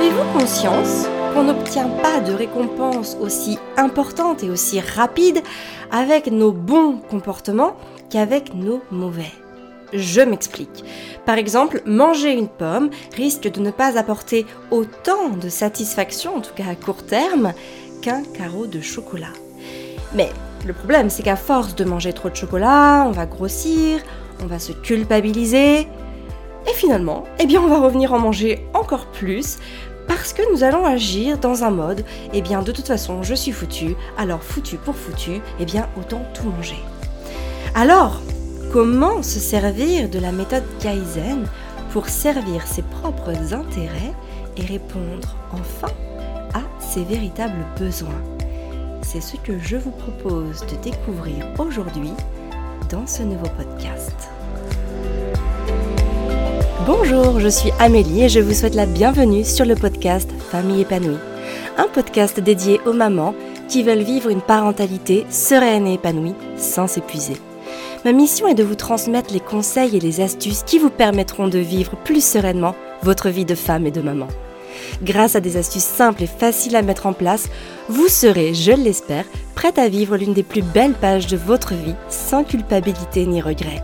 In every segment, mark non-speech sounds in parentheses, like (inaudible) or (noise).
Avez-vous conscience qu'on n'obtient pas de récompense aussi importante et aussi rapide avec nos bons comportements qu'avec nos mauvais? Je m'explique. Par exemple, manger une pomme risque de ne pas apporter autant de satisfaction, en tout cas à court terme, qu'un carreau de chocolat. Mais le problème, c'est qu'à force de manger trop de chocolat, on va grossir, on va se culpabiliser, et finalement, eh bien, on va revenir en manger encore plus parce que nous allons agir dans un mode, eh bien, de toute façon, je suis foutu, alors foutu pour foutu, eh bien, autant tout manger. Alors, comment se servir de la méthode Kaizen pour servir ses propres intérêts et répondre enfin à ses véritables besoins? C'est ce que je vous propose de découvrir aujourd'hui dans ce nouveau podcast. Bonjour, je suis Amélie et je vous souhaite la bienvenue sur le podcast Famille épanouie, un podcast dédié aux mamans qui veulent vivre une parentalité sereine et épanouie sans s'épuiser. Ma mission est de vous transmettre les conseils et les astuces qui vous permettront de vivre plus sereinement votre vie de femme et de maman. Grâce à des astuces simples et faciles à mettre en place, vous serez, je l'espère, prête à vivre l'une des plus belles pages de votre vie sans culpabilité ni regret.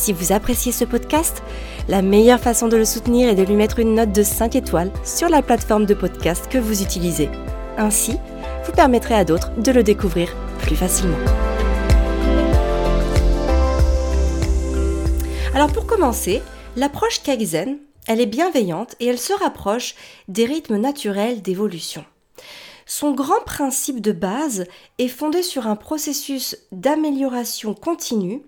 Si vous appréciez ce podcast, la meilleure façon de le soutenir est de lui mettre une note de 5 étoiles sur la plateforme de podcast que vous utilisez. Ainsi, vous permettrez à d'autres de le découvrir plus facilement. Alors pour commencer, l'approche Kaizen, elle est bienveillante et elle se rapproche des rythmes naturels d'évolution. Son grand principe de base est fondé sur un processus d'amélioration continue,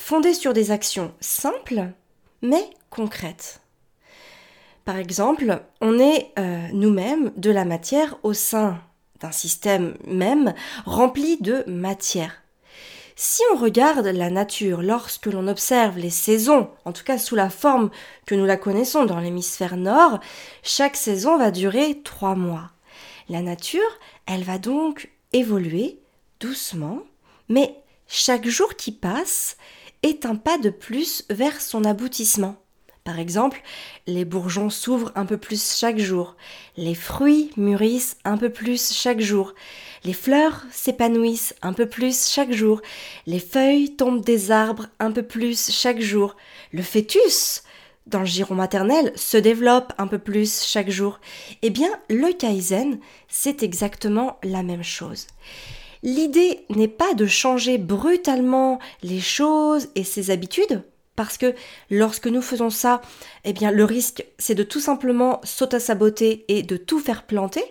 fondé sur des actions simples mais concrètes. Par exemple, on est euh, nous-mêmes de la matière au sein d'un système même rempli de matière. Si on regarde la nature lorsque l'on observe les saisons, en tout cas sous la forme que nous la connaissons dans l'hémisphère nord, chaque saison va durer trois mois. La nature, elle va donc évoluer doucement, mais chaque jour qui passe est un pas de plus vers son aboutissement. Par exemple, les bourgeons s'ouvrent un peu plus chaque jour, les fruits mûrissent un peu plus chaque jour, les fleurs s'épanouissent un peu plus chaque jour, les feuilles tombent des arbres un peu plus chaque jour, le fœtus dans le giron maternel se développe un peu plus chaque jour. Eh bien, le Kaizen, c'est exactement la même chose. L'idée n'est pas de changer brutalement les choses et ses habitudes, parce que lorsque nous faisons ça, eh bien le risque c'est de tout simplement s'auto-saboter et de tout faire planter,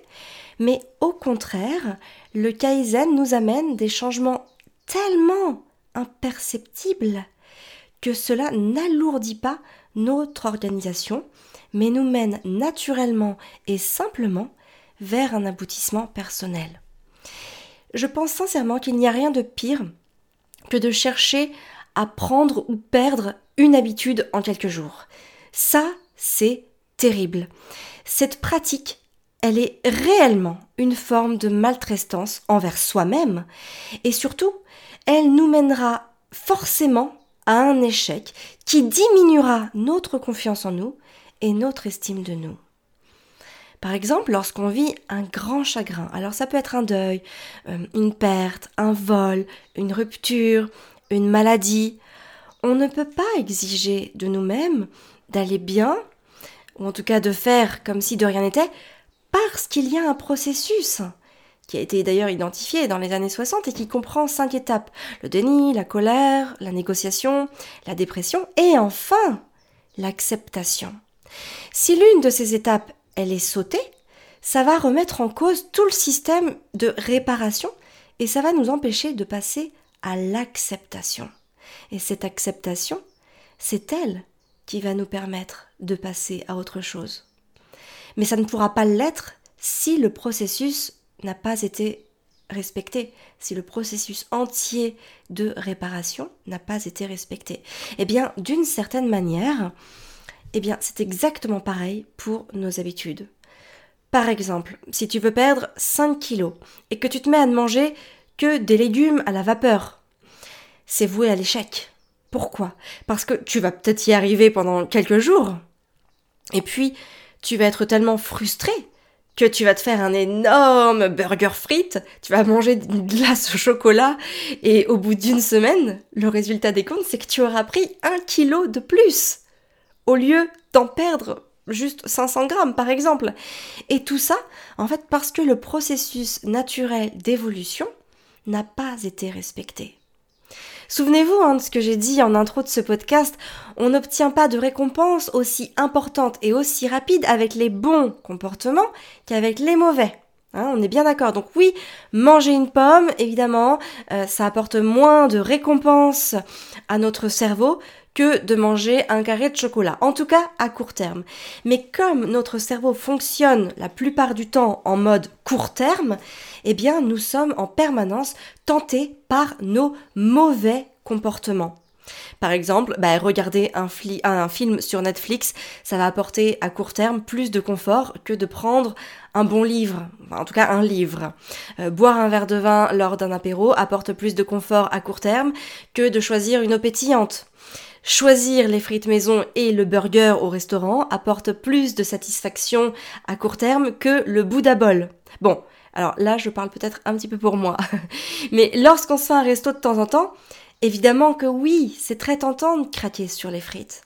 mais au contraire, le Kaizen nous amène des changements tellement imperceptibles que cela n'alourdit pas notre organisation, mais nous mène naturellement et simplement vers un aboutissement personnel. Je pense sincèrement qu'il n'y a rien de pire que de chercher à prendre ou perdre une habitude en quelques jours. Ça, c'est terrible. Cette pratique, elle est réellement une forme de maltraitance envers soi-même et surtout, elle nous mènera forcément à un échec qui diminuera notre confiance en nous et notre estime de nous. Par exemple, lorsqu'on vit un grand chagrin, alors ça peut être un deuil, euh, une perte, un vol, une rupture, une maladie, on ne peut pas exiger de nous-mêmes d'aller bien, ou en tout cas de faire comme si de rien n'était, parce qu'il y a un processus qui a été d'ailleurs identifié dans les années 60 et qui comprend cinq étapes. Le déni, la colère, la négociation, la dépression et enfin l'acceptation. Si l'une de ces étapes elle est sautée, ça va remettre en cause tout le système de réparation et ça va nous empêcher de passer à l'acceptation. Et cette acceptation, c'est elle qui va nous permettre de passer à autre chose. Mais ça ne pourra pas l'être si le processus n'a pas été respecté, si le processus entier de réparation n'a pas été respecté. Eh bien, d'une certaine manière, eh bien, c'est exactement pareil pour nos habitudes. Par exemple, si tu veux perdre 5 kilos et que tu te mets à ne manger que des légumes à la vapeur, c'est voué à l'échec. Pourquoi? Parce que tu vas peut-être y arriver pendant quelques jours, et puis tu vas être tellement frustré que tu vas te faire un énorme burger frites, tu vas manger une glace au chocolat et au bout d'une semaine, le résultat des comptes, c'est que tu auras pris un kilo de plus au lieu d'en perdre juste 500 grammes par exemple. Et tout ça, en fait, parce que le processus naturel d'évolution n'a pas été respecté. Souvenez-vous hein, de ce que j'ai dit en intro de ce podcast, on n'obtient pas de récompense aussi importante et aussi rapide avec les bons comportements qu'avec les mauvais. Hein, on est bien d'accord. Donc oui, manger une pomme, évidemment, euh, ça apporte moins de récompense à notre cerveau que de manger un carré de chocolat, en tout cas à court terme. Mais comme notre cerveau fonctionne la plupart du temps en mode court terme, eh bien nous sommes en permanence tentés par nos mauvais comportements. Par exemple, bah, regarder un, film sur Netflix, ça va apporter à court terme plus de confort que de prendre un bon livre, en tout cas un livre. Euh, boire un verre de vin lors d'un apéro apporte plus de confort à court terme que de choisir une eau pétillante. Choisir les frites maison et le burger au restaurant apporte plus de satisfaction à court terme que le Bouddha bol. Bon, alors là, je parle peut-être un petit peu pour moi. (laughs) Mais lorsqu'on se fait un resto de temps en temps, évidemment que oui, c'est très tentant de craquer sur les frites.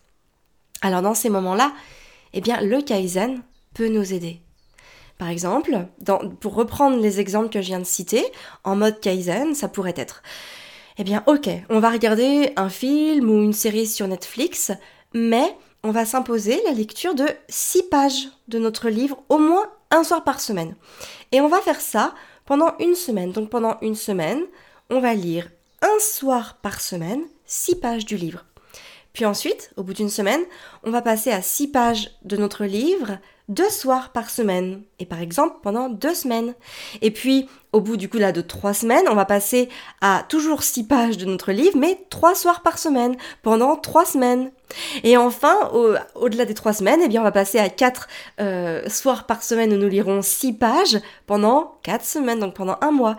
Alors dans ces moments-là, eh bien, le Kaizen peut nous aider. Par exemple, pour reprendre les exemples que je viens de citer, en mode Kaizen, ça pourrait être eh bien, ok, on va regarder un film ou une série sur Netflix, mais on va s'imposer la lecture de 6 pages de notre livre au moins un soir par semaine. Et on va faire ça pendant une semaine. Donc pendant une semaine, on va lire un soir par semaine 6 pages du livre. Puis ensuite, au bout d'une semaine, on va passer à 6 pages de notre livre deux soirs par semaine. Et par exemple, pendant deux semaines. Et puis, au bout du coup là de trois semaines, on va passer à toujours six pages de notre livre, mais trois soirs par semaine, pendant trois semaines. Et enfin, au-delà des trois semaines, eh bien, on va passer à quatre euh, soirs par semaine où nous lirons six pages pendant quatre semaines, donc pendant un mois.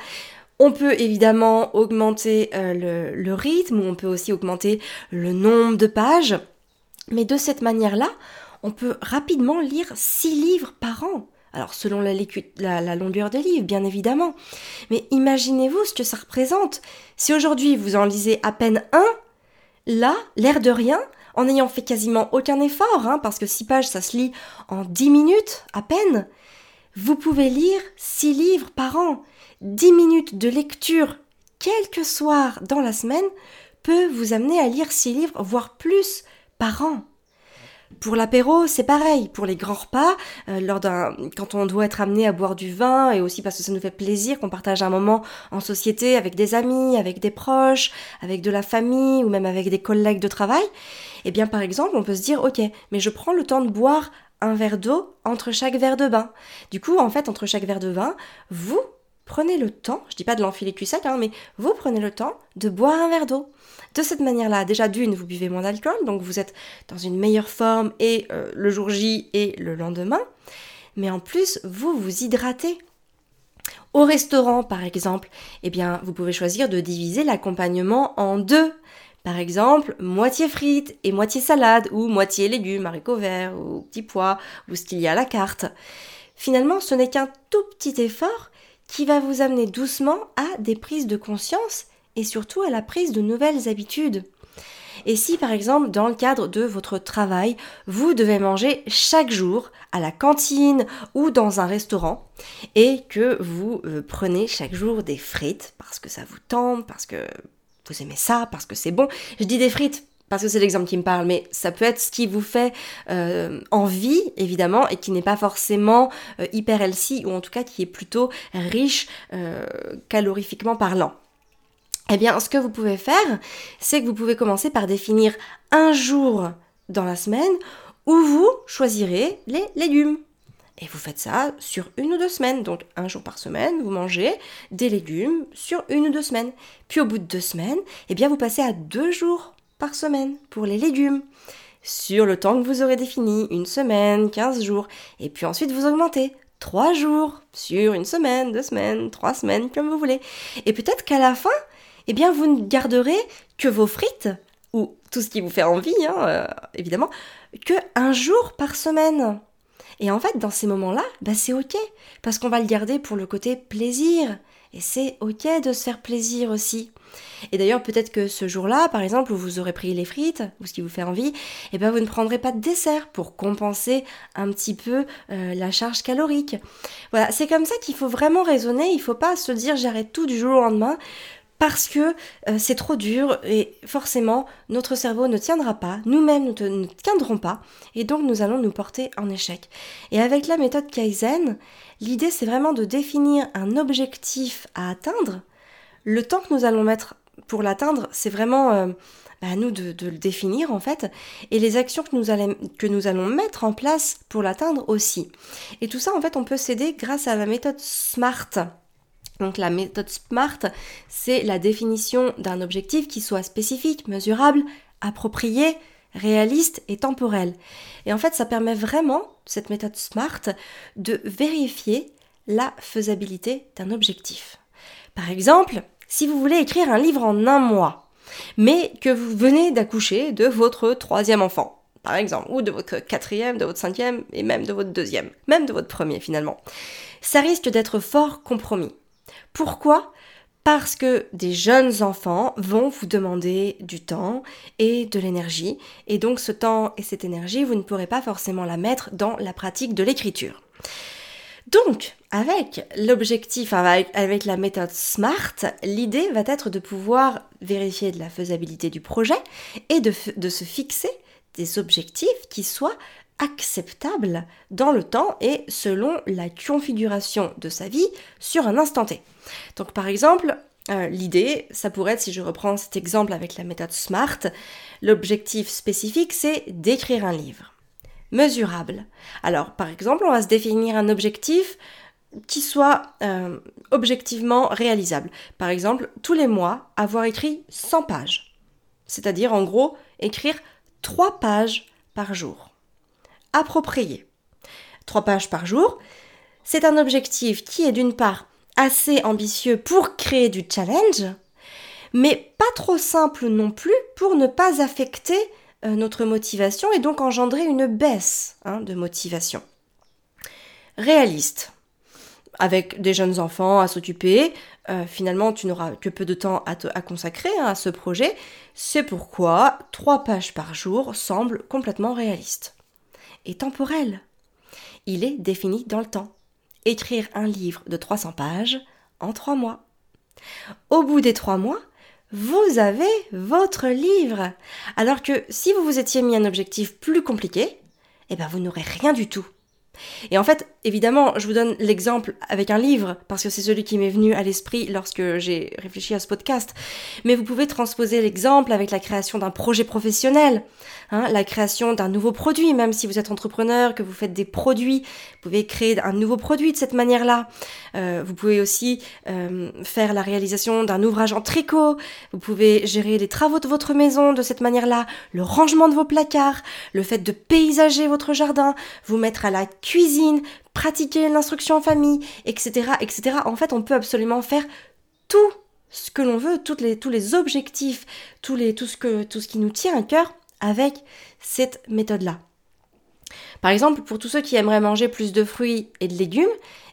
On peut évidemment augmenter euh, le, le rythme, ou on peut aussi augmenter le nombre de pages. Mais de cette manière-là, on peut rapidement lire six livres par an. Alors selon la, longueur des livres, bien évidemment. Mais imaginez-vous ce que ça représente. Si aujourd'hui vous en lisez à peine un, là, l'air de rien, en n'ayant fait quasiment aucun effort, hein, parce que six pages, ça se lit en dix minutes à peine, vous pouvez lire six livres par an. Dix minutes de lecture quelques soirs dans la semaine peut vous amener à lire six livres, voire plus par an. Pour l'apéro, c'est pareil. Pour les grands repas, euh, lors d'un, quand on doit être amené à boire du vin, et aussi parce que ça nous fait plaisir qu'on partage un moment en société avec des amis, avec des proches, avec de la famille ou même avec des collègues de travail, eh bien par exemple, on peut se dire, ok, mais je prends le temps de boire un verre d'eau entre chaque verre de bain. Du coup, en fait, entre chaque verre de vin, vous prenez le temps, je dis pas de l'enfiler cul sec, hein, mais vous prenez le temps de boire un verre d'eau. De cette manière-là, déjà d'une, vous buvez moins d'alcool, donc vous êtes dans une meilleure forme et euh, le jour J et le lendemain, mais en plus, vous vous hydratez. Au restaurant, par exemple, eh bien, vous pouvez choisir de diviser l'accompagnement en deux. Par exemple, moitié frites et moitié salade, ou moitié légumes, haricots verts, ou petits pois, ou ce qu'il y a à la carte. Finalement, ce n'est qu'un tout petit effort qui va vous amener doucement à des prises de conscience et surtout à la prise de nouvelles habitudes. Et si par exemple dans le cadre de votre travail, vous devez manger chaque jour à la cantine ou dans un restaurant et que vous euh, prenez chaque jour des frites parce que ça vous tente, parce que vous aimez ça, parce que c'est bon. Je dis des frites parce que c'est l'exemple qui me parle, mais ça peut être ce qui vous fait euh, envie, évidemment, et qui n'est pas forcément euh, hyper healthy, ou en tout cas qui est plutôt riche calorifiquement parlant. Eh bien, ce que vous pouvez faire, c'est que vous pouvez commencer par définir un jour dans la semaine où vous choisirez les légumes. Et vous faites ça sur une ou deux semaines. Donc un jour par semaine, vous mangez des légumes sur une ou deux semaines. Puis au bout de deux semaines, eh bien vous passez à deux jours par semaine pour les légumes sur le temps que vous aurez défini, une semaine, 15 jours, et puis ensuite vous augmentez. 3 jours sur une semaine, deux semaines, trois semaines, comme vous voulez. Et peut-être qu'à la fin, eh bien, vous ne garderez que vos frites, ou tout ce qui vous fait envie, hein, euh, évidemment, que un jour par semaine. Et en fait, dans ces moments-là, bah, c'est ok, parce qu'on va le garder pour le côté plaisir. Et c'est ok de se faire plaisir aussi. Et d'ailleurs, peut-être que ce jour-là, par exemple, où vous aurez pris les frites, ou ce qui vous fait envie, eh ben vous ne prendrez pas de dessert pour compenser un petit peu euh, la charge calorique. Voilà, c'est comme ça qu'il faut vraiment raisonner. Il ne faut pas se dire j'arrête tout du jour au lendemain parce que euh, c'est trop dur et forcément notre cerveau ne tiendra pas, nous-mêmes ne, tiendrons pas et donc nous allons nous porter en échec. Et avec la méthode Kaizen, l'idée c'est vraiment de définir un objectif à atteindre. Le temps que nous allons mettre pour l'atteindre, c'est vraiment euh, bah, à nous de, le définir en fait et les actions que nous, allons, que nous allons mettre en place pour l'atteindre aussi. Et tout ça en fait on peut s'aider grâce à la méthode SMART. Donc la méthode SMART, c'est la définition d'un objectif qui soit spécifique, mesurable, approprié, réaliste et temporel. Et en fait, ça permet vraiment, cette méthode SMART, de vérifier la faisabilité d'un objectif. Par exemple, si vous voulez écrire un livre en un mois, mais que vous venez d'accoucher de votre troisième enfant, par exemple, ou de votre quatrième, de votre cinquième, et même de votre deuxième, même de votre premier finalement, ça risque d'être fort compromis. Pourquoi? Parce que des jeunes enfants vont vous demander du temps et de l'énergie, et donc ce temps et cette énergie, vous ne pourrez pas forcément la mettre dans la pratique de l'écriture. Donc, avec l'objectif, avec, la méthode SMART, l'idée va être de pouvoir vérifier de la faisabilité du projet et de, de se fixer des objectifs qui soient acceptable dans le temps et selon la configuration de sa vie sur un instant T. Donc par exemple, euh, l'idée, ça pourrait être, si je reprends cet exemple avec la méthode SMART, l'objectif spécifique, c'est d'écrire un livre. Mesurable. Alors, par exemple, on va se définir un objectif qui soit euh, objectivement réalisable. Par exemple, tous les mois, avoir écrit 100 pages. C'est-à-dire, en gros, écrire 3 pages par jour approprié. Trois pages par jour, c'est un objectif qui est d'une part assez ambitieux pour créer du challenge, mais pas trop simple non plus pour ne pas affecter euh, notre motivation et donc engendrer une baisse hein, de motivation. Réaliste. Avec des jeunes enfants à s'occuper, euh, finalement tu n'auras que peu de temps à, consacrer hein, à ce projet. C'est pourquoi trois pages par jour semblent complètement réalistes est temporel. Il est défini dans le temps. Écrire un livre de 300 pages en 3 mois. Au bout des 3 mois, vous avez votre livre. Alors que si vous vous étiez mis un objectif plus compliqué, eh ben vous n'aurez rien du tout. Et en fait, évidemment, je vous donne l'exemple avec un livre, parce que c'est celui qui m'est venu à l'esprit lorsque j'ai réfléchi à ce podcast. Mais vous pouvez transposer l'exemple avec la création d'un projet professionnel, hein, la création d'un nouveau produit, même si vous êtes entrepreneur, que vous faites des produits, vous pouvez créer un nouveau produit de cette manière-là. Euh, vous pouvez aussi euh, faire la réalisation d'un ouvrage en tricot, vous pouvez gérer les travaux de votre maison de cette manière-là, le rangement de vos placards, le fait de paysager votre jardin, vous mettre à la cuisine, pratiquer l'instruction en famille, etc., etc. En fait, on peut absolument faire tout ce que l'on veut, tous les objectifs, tous les, tout, ce que, tout ce qui nous tient à cœur avec cette méthode-là. Par exemple, pour tous ceux qui aimeraient manger plus de fruits et de légumes,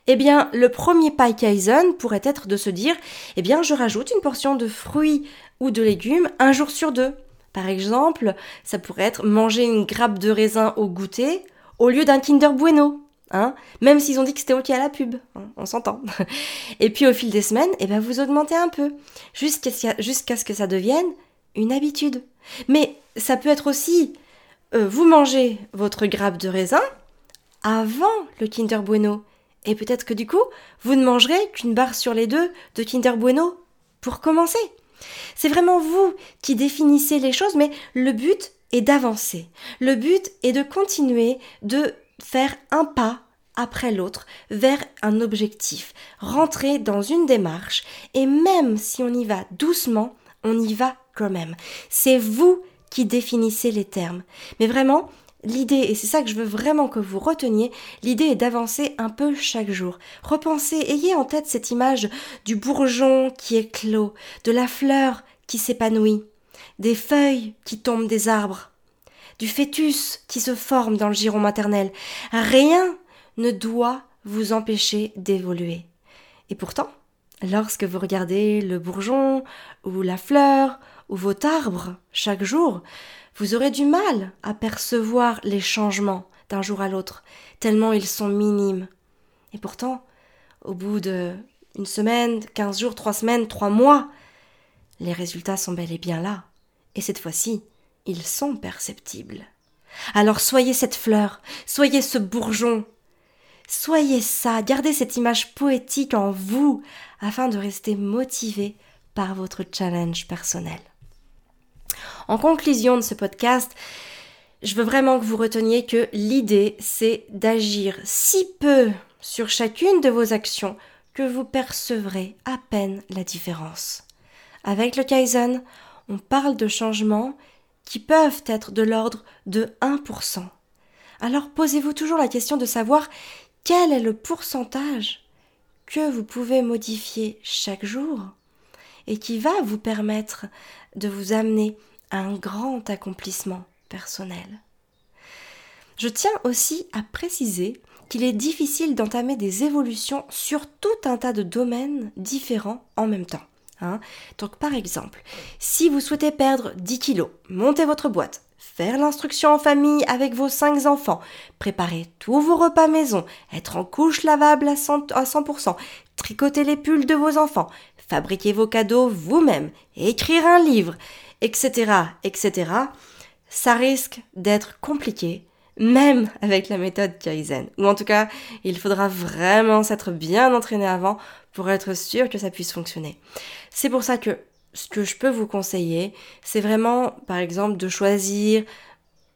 eh bien, le premier pas Kaizen pourrait être de se dire, eh bien, je rajoute une portion de fruits ou de légumes un jour sur deux. Par exemple, ça pourrait être manger une grappe de raisin au goûter au lieu d'un Kinder Bueno. Hein Même s'ils ont dit que c'était ok à la pub, hein, on s'entend. (laughs) Et puis au fil des semaines, eh ben vous augmentez un peu, jusqu'à ce que ça devienne une habitude. Mais ça peut être aussi, euh, vous mangez votre grappe de raisin avant le Kinder Bueno. Et peut-être que du coup, vous ne mangerez qu'une barre sur les deux de Kinder Bueno pour commencer. C'est vraiment vous qui définissez les choses, mais le but est d'avancer. Le but est de continuer de faire un pas après l'autre vers un objectif, rentrer dans une démarche et même si on y va doucement, on y va quand même. C'est vous qui définissez les termes. Mais vraiment, l'idée, et c'est ça que je veux vraiment que vous reteniez, l'idée est d'avancer un peu chaque jour. Repensez, ayez en tête cette image du bourgeon qui éclot, de la fleur qui s'épanouit, des feuilles qui tombent des arbres du fœtus qui se forme dans le giron maternel. Rien ne doit vous empêcher d'évoluer. Et pourtant, lorsque vous regardez le bourgeon ou la fleur ou votre arbre chaque jour, vous aurez du mal à percevoir les changements d'un jour à l'autre, tellement ils sont minimes. Et pourtant, au bout de une semaine, quinze jours, trois semaines, trois mois, les résultats sont bel et bien là. Et cette fois-ci, ils sont perceptibles. Alors soyez cette fleur, soyez ce bourgeon, soyez ça, gardez cette image poétique en vous afin de rester motivé par votre challenge personnel. En conclusion de ce podcast, je veux vraiment que vous reteniez que l'idée, c'est d'agir si peu sur chacune de vos actions que vous percevrez à peine la différence. Avec le Kaizen, on parle de changements qui peuvent être de l'ordre de 1%. Alors posez-vous toujours la question de savoir quel est le pourcentage que vous pouvez modifier chaque jour et qui va vous permettre de vous amener à un grand accomplissement personnel. Je tiens aussi à préciser qu'il est difficile d'entamer des évolutions sur tout un tas de domaines différents en même temps. Hein. Donc par exemple, si vous souhaitez perdre 10 kilos, montez votre boîte, faire l'instruction en famille avec vos 5 enfants, préparer tous vos repas maison, être en couche lavable à 100%, tricoter les pulls de vos enfants, fabriquer vos cadeaux vous-même, écrire un livre, etc., etc., ça risque d'être compliqué, même avec la méthode Kaizen. Ou en tout cas, il faudra vraiment s'être bien entraîné avant pour être sûr que ça puisse fonctionner. C'est pour ça que ce que je peux vous conseiller, c'est vraiment, par exemple, de choisir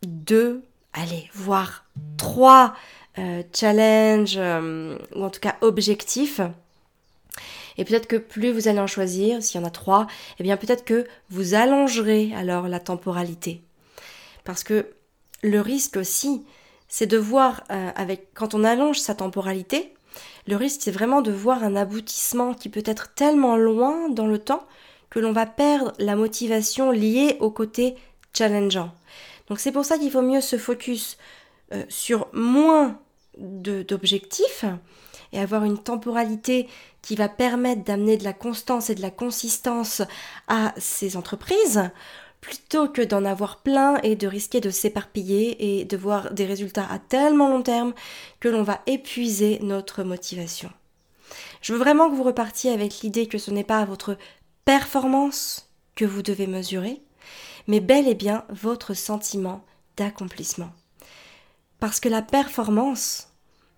deux, allez, voire trois euh, challenges, euh, ou en tout cas objectifs. Et peut-être que plus vous allez en choisir, s'il y en a trois, eh bien peut-être que vous allongerez alors la temporalité. Parce que le risque aussi, c'est de voir, euh, avec, quand on allonge sa temporalité, le risque, c'est vraiment de voir un aboutissement qui peut être tellement loin dans le temps que l'on va perdre la motivation liée au côté challengeant. Donc c'est pour ça qu'il faut mieux se focus euh, sur moins d'objectifs et avoir une temporalité qui va permettre d'amener de la constance et de la consistance à ces entreprises plutôt que d'en avoir plein et de risquer de s'éparpiller et de voir des résultats à tellement long terme que l'on va épuiser notre motivation. Je veux vraiment que vous repartiez avec l'idée que ce n'est pas votre performance que vous devez mesurer, mais bel et bien votre sentiment d'accomplissement. Parce que la performance,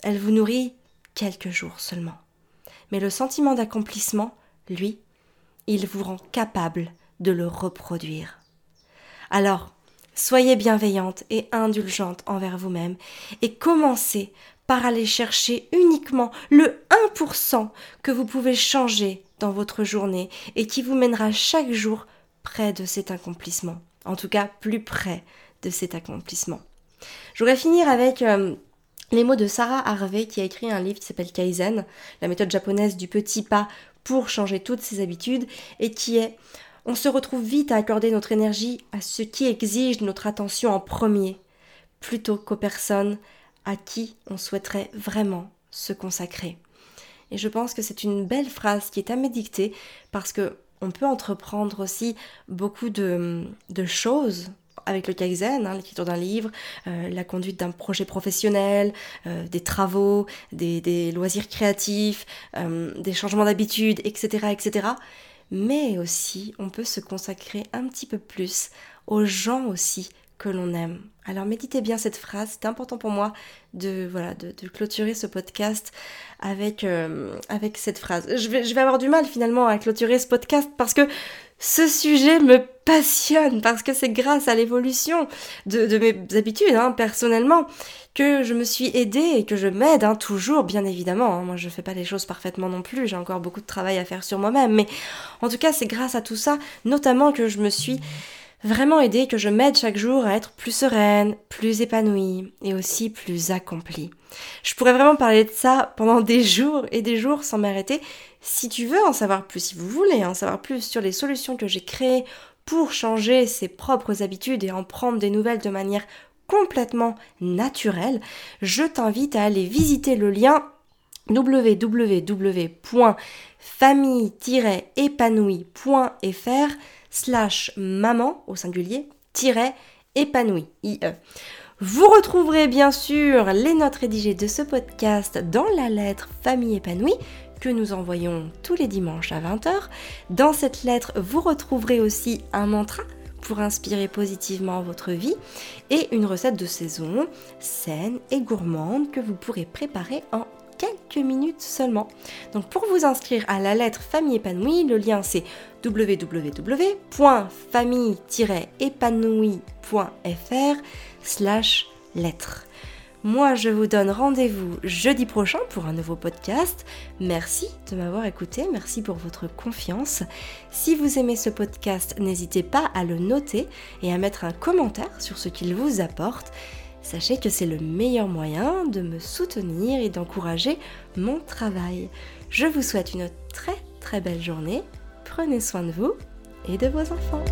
elle vous nourrit quelques jours seulement. Mais le sentiment d'accomplissement, lui, il vous rend capable de le reproduire. Alors, soyez bienveillante et indulgente envers vous-même et commencez par aller chercher uniquement le 1% que vous pouvez changer dans votre journée et qui vous mènera chaque jour près de cet accomplissement. En tout cas, plus près de cet accomplissement. Je voudrais finir avec euh, les mots de Sarah Harvey qui a écrit un livre qui s'appelle Kaizen, la méthode japonaise du petit pas pour changer toutes ses habitudes et qui est on se retrouve vite à accorder notre énergie à ce qui exige notre attention en premier, plutôt qu'aux personnes à qui on souhaiterait vraiment se consacrer. Et je pense que c'est une belle phrase qui est à méditer parce que on peut entreprendre aussi beaucoup de, choses avec le Kaizen, hein, l'écriture d'un livre, euh, la conduite d'un projet professionnel, euh, des travaux, des, loisirs créatifs, euh, des changements d'habitude, etc., etc mais aussi on peut se consacrer un petit peu plus aux gens aussi que l'on aime. Alors méditez bien cette phrase, c'est important pour moi de voilà de, clôturer ce podcast avec euh, avec cette phrase. Je vais, je vais avoir du mal finalement à clôturer ce podcast parce que ce sujet me passionne parce que c'est grâce à l'évolution de, mes habitudes hein, personnellement que je me suis aidée et que je m'aide hein, toujours bien évidemment. Hein. Moi je fais pas les choses parfaitement non plus, j'ai encore beaucoup de travail à faire sur moi-même mais en tout cas c'est grâce à tout ça notamment que je me suis vraiment aider que je m'aide chaque jour à être plus sereine, plus épanouie et aussi plus accomplie. Je pourrais vraiment parler de ça pendant des jours et des jours sans m'arrêter. Si tu veux en savoir plus, si vous voulez en savoir plus sur les solutions que j'ai créées pour changer ses propres habitudes et en prendre des nouvelles de manière complètement naturelle, je t'invite à aller visiter le lien www.famille-épanouie.fr slash maman au singulier épanoui IE. Vous retrouverez bien sûr les notes rédigées de ce podcast dans la lettre Famille épanouie que nous envoyons tous les dimanches à 20h. Dans cette lettre, vous retrouverez aussi un mantra pour inspirer positivement votre vie et une recette de saison saine et gourmande que vous pourrez préparer en quelques minutes seulement. Donc pour vous inscrire à la lettre Famille épanouie, le lien c'est www.famille-épanouie.fr slash lettre. Moi, je vous donne rendez-vous jeudi prochain pour un nouveau podcast. Merci de m'avoir écouté, merci pour votre confiance. Si vous aimez ce podcast, n'hésitez pas à le noter et à mettre un commentaire sur ce qu'il vous apporte. Sachez que c'est le meilleur moyen de me soutenir et d'encourager mon travail. Je vous souhaite une très très belle journée. Prenez soin de vous et de vos enfants.